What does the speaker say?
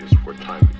space where time